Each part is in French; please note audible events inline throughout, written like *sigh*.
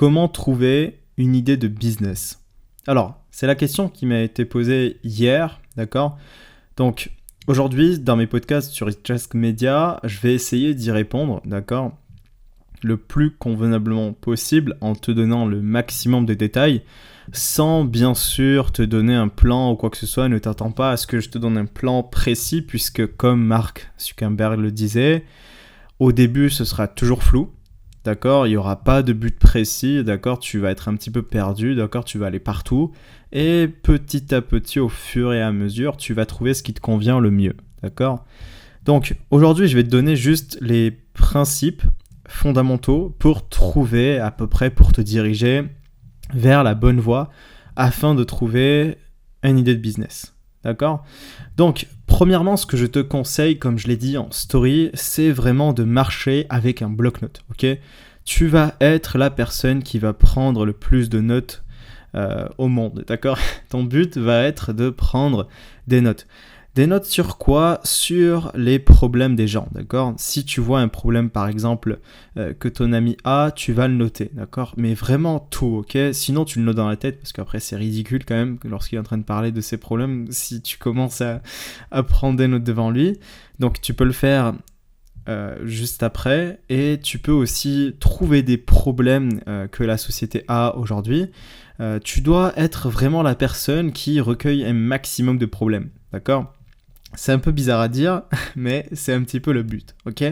comment trouver une idée de business Alors, c'est la question qui m'a été posée hier, d'accord? Donc, aujourd'hui, dans mes podcasts sur Itchask Media, je vais essayer d'y répondre, d'accord? Le plus convenablement possible en te donnant le maximum de détails sans bien sûr te donner un plan ou quoi que ce soit. Ne t'attends pas à ce que je te donne un plan précis, puisque comme Mark Zuckerberg le disait, au début ce sera toujours flou. D'accord Il n'y aura pas de but précis, d'accord Tu vas être un petit peu perdu, d'accord Tu vas aller partout. Et petit à petit, au fur et à mesure, tu vas trouver ce qui te convient le mieux, d'accord Donc aujourd'hui, je vais te donner juste les principes fondamentaux pour trouver à peu près, pour te diriger vers la bonne voie afin de trouver une idée de business. D'accord Donc, premièrement, ce que je te conseille, comme je l'ai dit en story, c'est vraiment de marcher avec un bloc-notes. Ok? Tu vas être la personne qui va prendre le plus de notes euh, au monde. D'accord? Ton but va être de prendre des notes. Des notes sur quoi Sur les problèmes des gens, d'accord? Si tu vois un problème, par exemple, euh, que ton ami a, tu vas le noter, d'accord? Mais vraiment tout, ok? Sinon, tu le notes dans la tête, parce qu'après, c'est ridicule quand même, lorsqu'il est en train de parler de ses problèmes, si tu commences à, prendre des notes devant lui. Donc, tu peux le faire euh, juste après, et tu peux aussi trouver des problèmes euh, que la société a aujourd'hui. tu dois être vraiment la personne qui recueille un maximum de problèmes, d'accord? C'est un peu bizarre à dire, *laughs* mais c'est un petit peu le but, ok?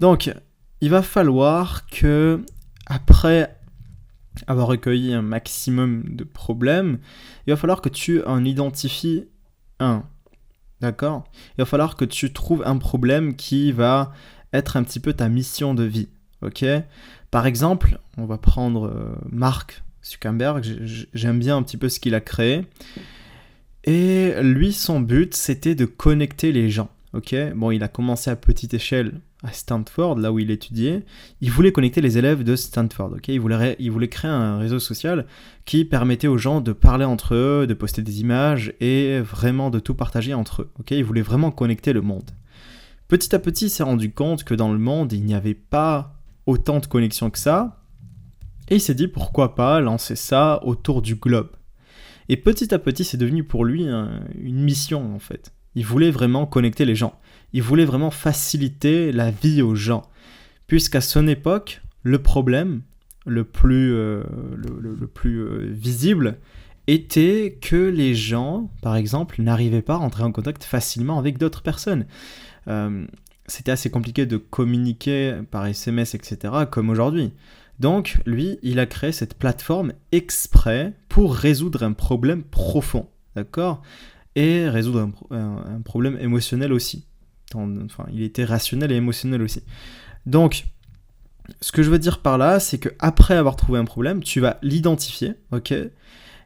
Donc, il va falloir que, après avoir recueilli un maximum de problèmes, il va falloir que tu en identifies un, d'accord? Il va falloir que tu trouves un problème qui va être un petit peu ta mission de vie, ok? Par exemple, on va prendre euh, Mark Zuckerberg, j'aime bien un petit peu ce qu'il a créé. Et lui, son but, c'était de connecter les gens. Ok, bon, il a commencé à petite échelle à Stanford, là où il étudiait. Il voulait connecter les élèves de Stanford. Ok, il voulait, créer un réseau social qui permettait aux gens de parler entre eux, de poster des images et vraiment de tout partager entre eux. Ok, il voulait vraiment connecter le monde. Petit à petit, il s'est rendu compte que dans le monde, il n'y avait pas autant de connexions que ça. Et il s'est dit pourquoi pas lancer ça autour du globe? Et petit à petit, c'est devenu pour lui une mission en fait. Il voulait vraiment connecter les gens. Il voulait vraiment faciliter la vie aux gens. Puisqu'à son époque, le problème le plus, euh, le, plus euh, visible était que les gens, par exemple, n'arrivaient pas à rentrer en contact facilement avec d'autres personnes. Euh, c'était assez compliqué de communiquer par SMS, etc., comme aujourd'hui. Donc, lui, il a créé cette plateforme exprès pour résoudre un problème profond, d'accord? Et résoudre un, problème émotionnel aussi. Enfin, il était rationnel et émotionnel aussi. Donc, ce que je veux dire par là, c'est que après avoir trouvé un problème, tu vas l'identifier, ok?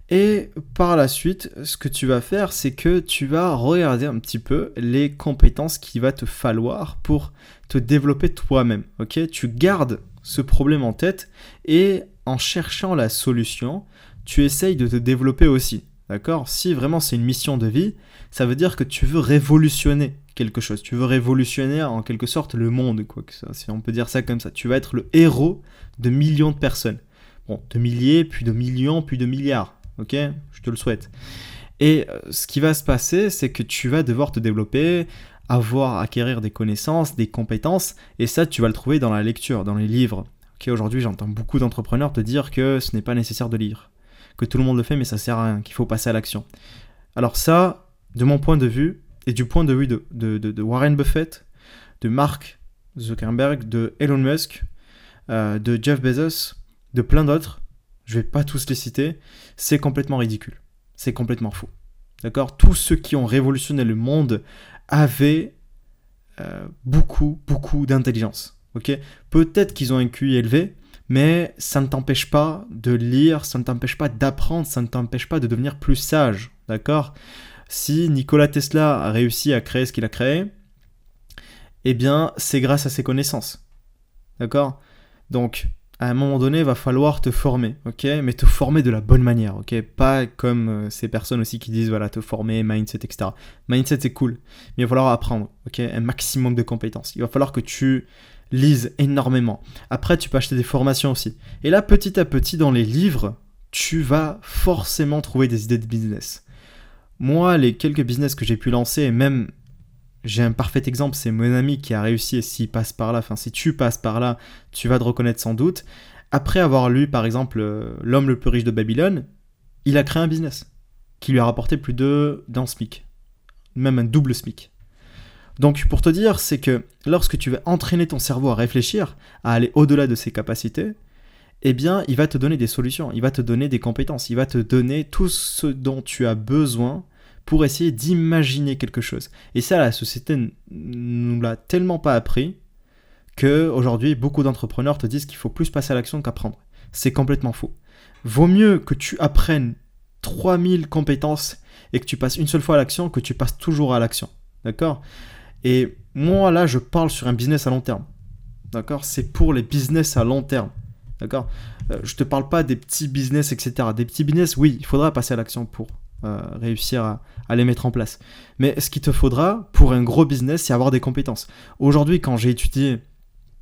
Et par la suite, ce que tu vas faire, c'est que tu vas regarder un petit peu les compétences qu'il va te falloir pour te développer toi-même. Ok? Tu gardes ce problème en tête et en cherchant la solution, tu essayes de te développer aussi. D'accord? Si vraiment c'est une mission de vie, ça veut dire que tu veux révolutionner quelque chose. Tu veux révolutionner en quelque sorte le monde, quoi ça, si on peut dire ça comme ça. Tu vas être le héros de millions de personnes. Bon, de milliers, puis de millions, puis de milliards. Ok? Je te le souhaite. Et euh, ce qui va se passer, c'est que tu vas devoir te développer, avoir, acquérir des connaissances, des compétences, et ça, tu vas le trouver dans la lecture, dans les livres. Aujourd'hui, j'entends beaucoup d'entrepreneurs te dire que ce n'est pas nécessaire de lire, que tout le monde le fait, mais ça sert à rien, qu'il faut passer à l'action. Alors ça, de mon point de vue, et du point de vue de, Warren Buffett, de Mark Zuckerberg, de Elon Musk, euh, de Jeff Bezos, de plein d'autres, je vais pas tous les citer, c'est complètement ridicule. C'est complètement faux. D'accord? Tous ceux qui ont révolutionné le monde avaient euh, beaucoup, beaucoup d'intelligence. Ok? Peut-être qu'ils ont un QI élevé, mais ça ne t'empêche pas de lire, ça ne t'empêche pas d'apprendre, ça ne t'empêche pas de devenir plus sage. D'accord? Si Nikola Tesla a réussi à créer ce qu'il a créé, eh bien, c'est grâce à ses connaissances. D'accord? Donc, à un moment donné, il va falloir te former, ok? Mais te former de la bonne manière, ok? Pas comme euh, ces personnes aussi qui disent, voilà, te former, mindset, etc. Mindset, c'est cool, mais il va falloir apprendre, ok? Un maximum de compétences. Il va falloir que tu lise énormément. Après, tu peux acheter des formations aussi. Et là, petit à petit, dans les livres, tu vas forcément trouver des idées de business. Moi, les quelques business que j'ai pu lancer, et même j'ai un parfait exemple, c'est mon ami qui a réussi, et s'il passe par là, enfin si tu passes par là, tu vas te reconnaître sans doute. Après avoir lu par exemple euh, L'homme le plus riche de Babylone, il a créé un business qui lui a rapporté plus de d'un SMIC, même un double SMIC. Donc pour te dire, c'est que lorsque tu vas entraîner ton cerveau à réfléchir, à aller au-delà de ses capacités, eh bien, il va te donner des solutions, il va te donner des compétences, il va te donner tout ce dont tu as besoin pour essayer d'imaginer quelque chose. Et ça, la société nous l'a tellement pas appris que aujourd'hui, beaucoup d'entrepreneurs te disent qu'il faut plus passer à l'action qu'apprendre. C'est complètement faux. Vaut mieux que tu apprennes 3000 compétences et que tu passes une seule fois à l'action que tu passes toujours à l'action. D'accord? Et moi, là, je parle sur un business à long terme. D'accord? C'est pour les business à long terme. D'accord? Euh, Je te parle pas des petits business, etc. Des petits business, oui, il faudra passer à l'action pour euh, réussir à, les mettre en place. Mais ce qu'il te faudra pour un gros business, c'est avoir des compétences. Aujourd'hui, quand j'ai étudié,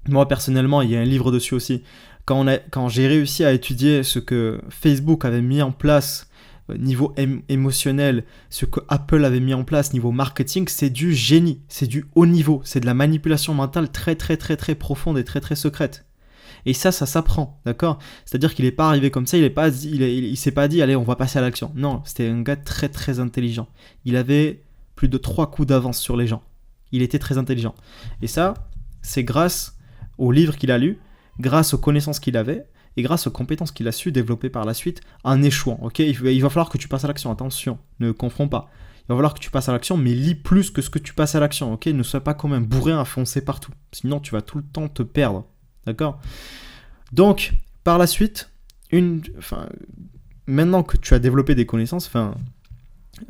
moi personnellement, il y a un livre dessus aussi, quand, quand j'ai réussi à étudier ce que Facebook avait mis en place euh, niveau émotionnel, ce que Apple avait mis en place niveau marketing, c'est du génie, c'est du haut niveau, c'est de la manipulation mentale très très très très profonde et très très secrète. Et ça, ça s'apprend, d'accord? C'est-à-dire qu'il n'est pas arrivé comme ça, il n'est pas, il, s'est pas dit, allez, on va passer à l'action. Non, c'était un gars très très intelligent. Il avait plus de trois coups d'avance sur les gens. Il était très intelligent. Et ça, c'est grâce aux livres qu'il a lus, grâce aux connaissances qu'il avait, et grâce aux compétences qu'il a su développer par la suite en échouant. Ok, il va falloir que tu passes à l'action. Attention, ne confonds pas. Il va falloir que tu passes à l'action, mais lis plus que ce que tu passes à l'action. Ok, ne sois pas comme un bourrin à foncer partout. Sinon, tu vas tout le temps te perdre. D'accord? Donc, par la suite, une, maintenant que tu as développé des connaissances, enfin,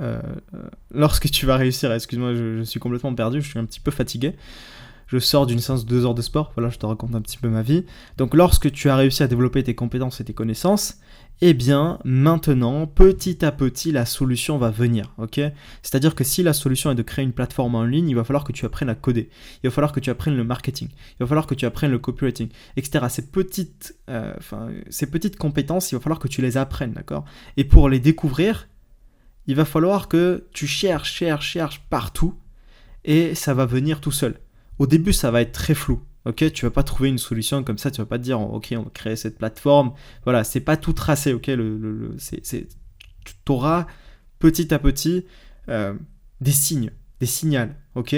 euh, euh, lorsque tu vas réussir, excuse-moi, je, suis complètement perdu, je suis un petit peu fatigué. Je sors d'une séance de deux heures de sport, voilà, je te raconte un petit peu ma vie. Donc, lorsque tu as réussi à développer tes compétences et tes connaissances, eh bien maintenant, petit à petit, la solution va venir. C'est-à-dire que si la solution est de créer une plateforme en ligne, il va falloir que tu apprennes à coder. Il va falloir que tu apprennes le marketing. Il va falloir que tu apprennes le copywriting, etc. Ces petites, euh, ces petites compétences, il va falloir que tu les apprennes, d'accord? Et pour les découvrir, il va falloir que tu cherches, cherches, cherches partout et ça va venir tout seul. Au début, ça va être très flou. Ok, tu vas pas trouver une solution comme ça, tu vas pas te dire, ok, on va créer cette plateforme. Voilà, c'est pas tout tracé, ok? Le, le, c'est, tu auras petit à petit euh, des signes, des signaux, ok?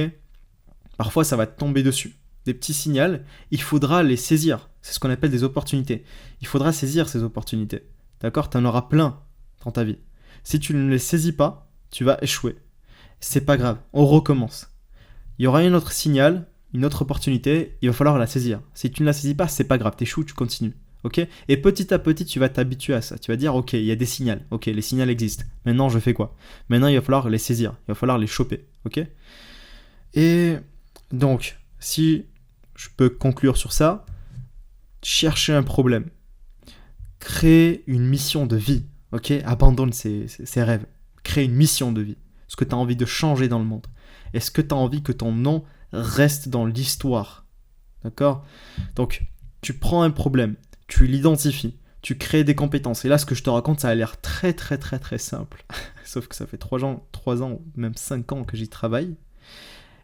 Parfois, ça va te tomber dessus. Des petits signaux, il faudra les saisir. C'est ce qu'on appelle des opportunités. Il faudra saisir ces opportunités. D'accord? Tu en auras plein dans ta vie. Si tu ne les saisis pas, tu vas échouer. C'est pas grave, on recommence. Il y aura un autre signal, une autre opportunité, il va falloir la saisir. Si tu ne la saisis pas, c'est pas grave, t'échoues, tu continues. Ok? Et petit à petit, tu vas t'habituer à ça. Tu vas dire, ok, il y a des signaux. Ok, les signaux existent. Maintenant, je fais quoi? Maintenant, il va falloir les saisir. Il va falloir les choper. Ok? Et donc, si je peux conclure sur ça, chercher un problème. Créer une mission de vie. Ok? Abandonne ses, ses rêves. Crée une mission de vie. Ce que tu as envie de changer dans le monde. Est-ce que tu as envie que ton nom reste dans l'histoire? D'accord? Donc, tu prends un problème, tu l'identifies, tu crées des compétences. Et là, ce que je te raconte, ça a l'air très, très, très, très simple. *laughs* Sauf que ça fait 3 ans, 3 ans, même 5 ans que j'y travaille.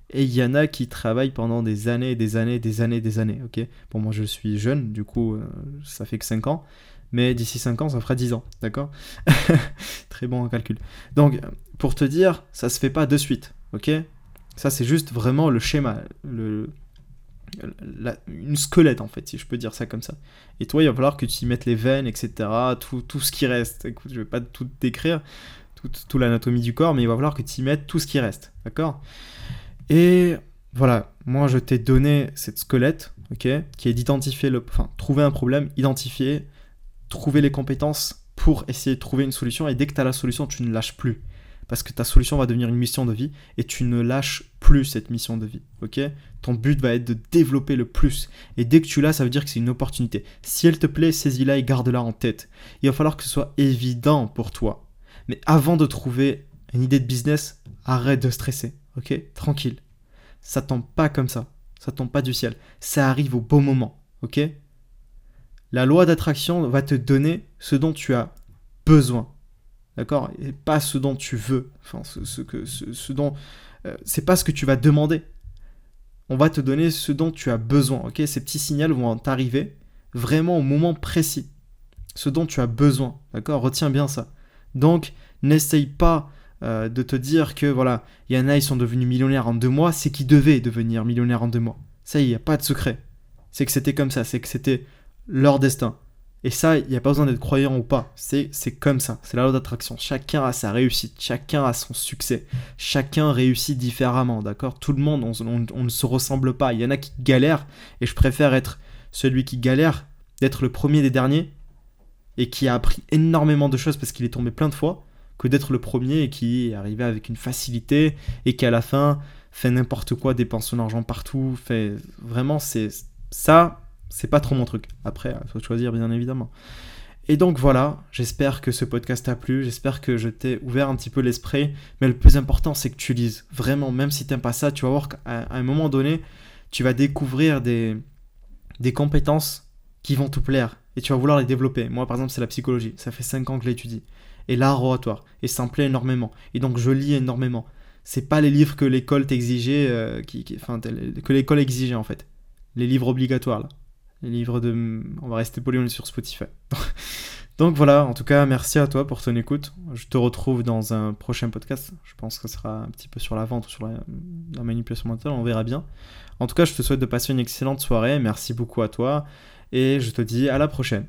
Et il y en a qui travaillent pendant des années, des années, des années, des années. Bon, moi, je suis jeune, du coup, euh, ça fait que 5 ans. Mais d'ici 5 ans, ça fera 10 ans. D'accord? *laughs* Très bon en calcul. Donc, pour te dire, ça se fait pas de suite. Ok? Ça, c'est juste vraiment le schéma, le, une squelette en fait, si je peux dire ça comme ça. Et toi, il va falloir que tu y mettes les veines, etc., tout, tout ce qui reste. Écoute, je vais pas tout décrire, toute tout l'anatomie du corps, mais il va falloir que tu y mettes tout ce qui reste, d'accord? Et voilà, moi je t'ai donné cette squelette, ok, qui est d'identifier le, enfin, trouver un problème, identifier, trouver les compétences pour essayer de trouver une solution, et dès que tu as la solution, tu ne lâches plus parce que ta solution va devenir une mission de vie et tu ne lâches plus cette mission de vie. Ok? Ton but va être de développer le plus. Et dès que tu l'as, ça veut dire que c'est une opportunité. Si elle te plaît, saisis-la et garde-la en tête. Il va falloir que ce soit évident pour toi. Mais avant de trouver une idée de business, arrête de stresser. Ok? Tranquille. Ça tombe pas comme ça. Ça tombe pas du ciel. Ça arrive au bon moment. Ok? La loi d'attraction va te donner ce dont tu as besoin. D'accord? Et pas ce dont tu veux. Enfin, ce, que, ce, dont. Euh, c'est pas ce que tu vas demander. On va te donner ce dont tu as besoin. Ok? Ces petits signaux vont t'arriver vraiment au moment précis. Ce dont tu as besoin. D'accord? Retiens bien ça. Donc, n'essaye pas euh, de te dire que voilà, il y en a, ils sont devenus millionnaires en deux mois, c'est qu'ils devaient devenir millionnaires en deux mois. Ça, il n'y a pas de secret. C'est que c'était comme ça, c'est que c'était leur destin. Et ça, il n'y a pas besoin d'être croyant ou pas. C'est, comme ça. C'est la loi d'attraction. Chacun a sa réussite. Chacun a son succès. Chacun réussit différemment. D'accord? Tout le monde, on, ne se ressemble pas. Il y en a qui galèrent. Et je préfère être celui qui galère, d'être le premier des derniers. Et qui a appris énormément de choses parce qu'il est tombé plein de fois. Que d'être le premier et qui est avec une facilité. Et qui à la fin fait n'importe quoi, dépense son argent partout. Fait vraiment, c'est ça c'est pas trop mon truc. Après, il faut choisir bien évidemment. Et donc voilà, j'espère que ce podcast t'a plu, j'espère que je t'ai ouvert un petit peu l'esprit, mais le plus important c'est que tu lises. Vraiment, même si t'aimes pas ça, tu vas voir qu'à un moment donné, tu vas découvrir des, des compétences qui vont te plaire et tu vas vouloir les développer. Moi par exemple, c'est la psychologie, ça fait 5 ans que je l'étudie. Et l'art oratoire, et ça me plaît énormément. Et donc je lis énormément. C'est pas les livres que l'école t'exigeait, euh, qui, enfin, que l'école exigeait en fait. Les livres obligatoires là les livres de... On va rester poli, sur Spotify. *laughs* Donc voilà, en tout cas, merci à toi pour ton écoute. Je te retrouve dans un prochain podcast. Je pense que ce sera un petit peu sur la vente ou sur la, manipulation mentale, on verra bien. En tout cas, je te souhaite de passer une excellente soirée. Merci beaucoup à toi et je te dis à la prochaine.